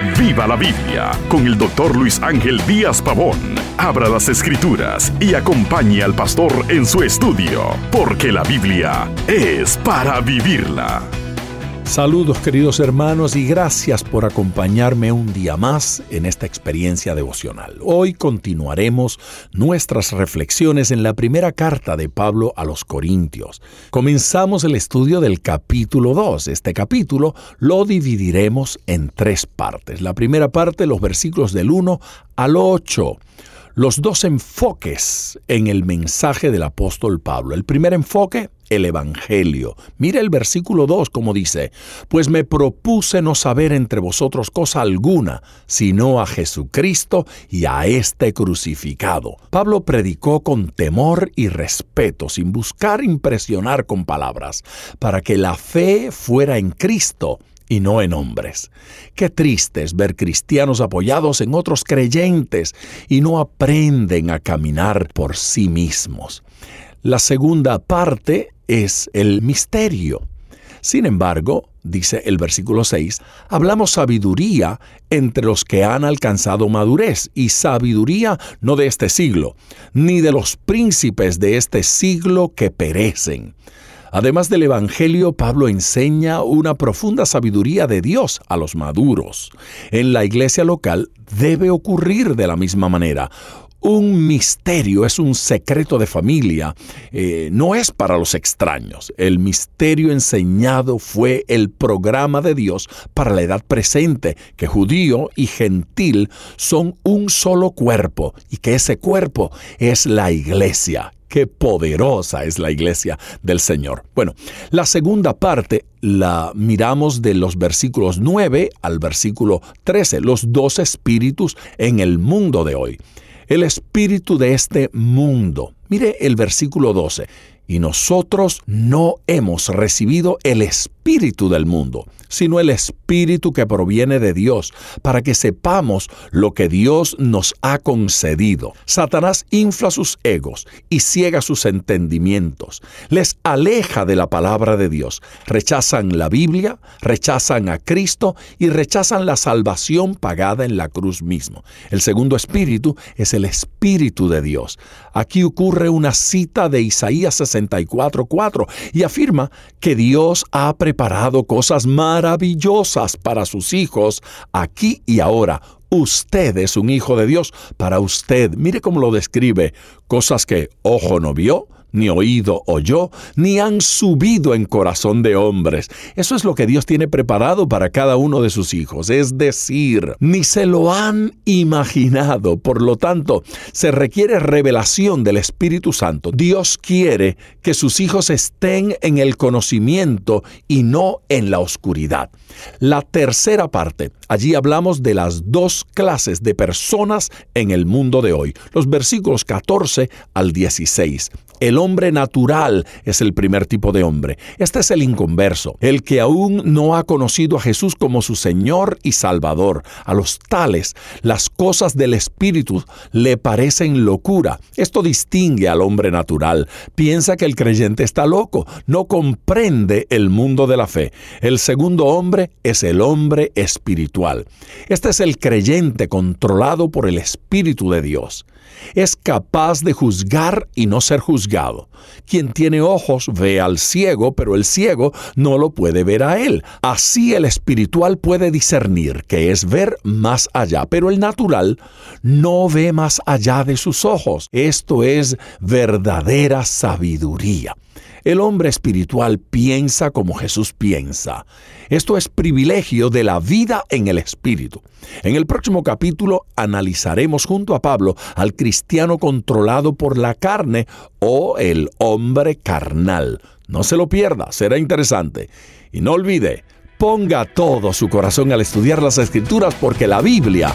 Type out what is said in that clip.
Viva la Biblia con el doctor Luis Ángel Díaz Pavón. Abra las escrituras y acompañe al pastor en su estudio, porque la Biblia es para vivirla. Saludos queridos hermanos y gracias por acompañarme un día más en esta experiencia devocional. Hoy continuaremos nuestras reflexiones en la primera carta de Pablo a los Corintios. Comenzamos el estudio del capítulo 2. Este capítulo lo dividiremos en tres partes. La primera parte, los versículos del 1 al 8 los dos enfoques en el mensaje del apóstol Pablo. El primer enfoque, el Evangelio. Mire el versículo 2 como dice, pues me propuse no saber entre vosotros cosa alguna, sino a Jesucristo y a este crucificado. Pablo predicó con temor y respeto, sin buscar impresionar con palabras, para que la fe fuera en Cristo y no en hombres. Qué triste es ver cristianos apoyados en otros creyentes y no aprenden a caminar por sí mismos. La segunda parte es el misterio. Sin embargo, dice el versículo 6, hablamos sabiduría entre los que han alcanzado madurez, y sabiduría no de este siglo, ni de los príncipes de este siglo que perecen Además del Evangelio, Pablo enseña una profunda sabiduría de Dios a los maduros. En la iglesia local debe ocurrir de la misma manera. Un misterio es un secreto de familia, eh, no es para los extraños. El misterio enseñado fue el programa de Dios para la edad presente, que judío y gentil son un solo cuerpo y que ese cuerpo es la iglesia Qué poderosa es la iglesia del Señor. Bueno, la segunda parte la miramos de los versículos 9 al versículo 13, los dos espíritus en el mundo de hoy. El espíritu de este mundo. Mire el versículo 12 y nosotros no hemos recibido el espíritu del mundo, sino el espíritu que proviene de Dios, para que sepamos lo que Dios nos ha concedido. Satanás infla sus egos y ciega sus entendimientos, les aleja de la palabra de Dios, rechazan la Biblia, rechazan a Cristo y rechazan la salvación pagada en la cruz mismo. El segundo espíritu es el espíritu de Dios. Aquí ocurre una cita de Isaías 64.4 y afirma que Dios ha preparado cosas maravillosas para sus hijos aquí y ahora. Usted es un hijo de Dios para usted. Mire cómo lo describe. Cosas que ojo no vio, ni oído oyó, ni han subido en corazón de hombres. Eso es lo que Dios tiene preparado para cada uno de sus hijos, es decir, ni se lo han imaginado. Por lo tanto, se requiere revelación del Espíritu Santo. Dios quiere que sus hijos estén en el conocimiento y no en la oscuridad. La tercera parte, allí hablamos de las dos clases de personas en el mundo de hoy, los versículos 14 al 16. El hombre natural es el primer tipo de hombre. Este es el inconverso, el que aún no ha conocido a Jesús como su Señor y Salvador. A los tales, las cosas del Espíritu le parecen locura. Esto distingue al hombre natural. Piensa que el creyente está loco, no comprende el mundo de la fe. El segundo hombre es el hombre espiritual. Este es el creyente controlado por el Espíritu de Dios. Es capaz de juzgar y no ser juzgado. Quien tiene ojos ve al ciego, pero el ciego no lo puede ver a él. Así el espiritual puede discernir, que es ver más allá, pero el natural no ve más allá de sus ojos. Esto es verdadera sabiduría. El hombre espiritual piensa como Jesús piensa. Esto es privilegio de la vida en el Espíritu. En el próximo capítulo analizaremos junto a Pablo al cristiano controlado por la carne o el hombre carnal. No se lo pierda, será interesante. Y no olvide, ponga todo su corazón al estudiar las escrituras porque la Biblia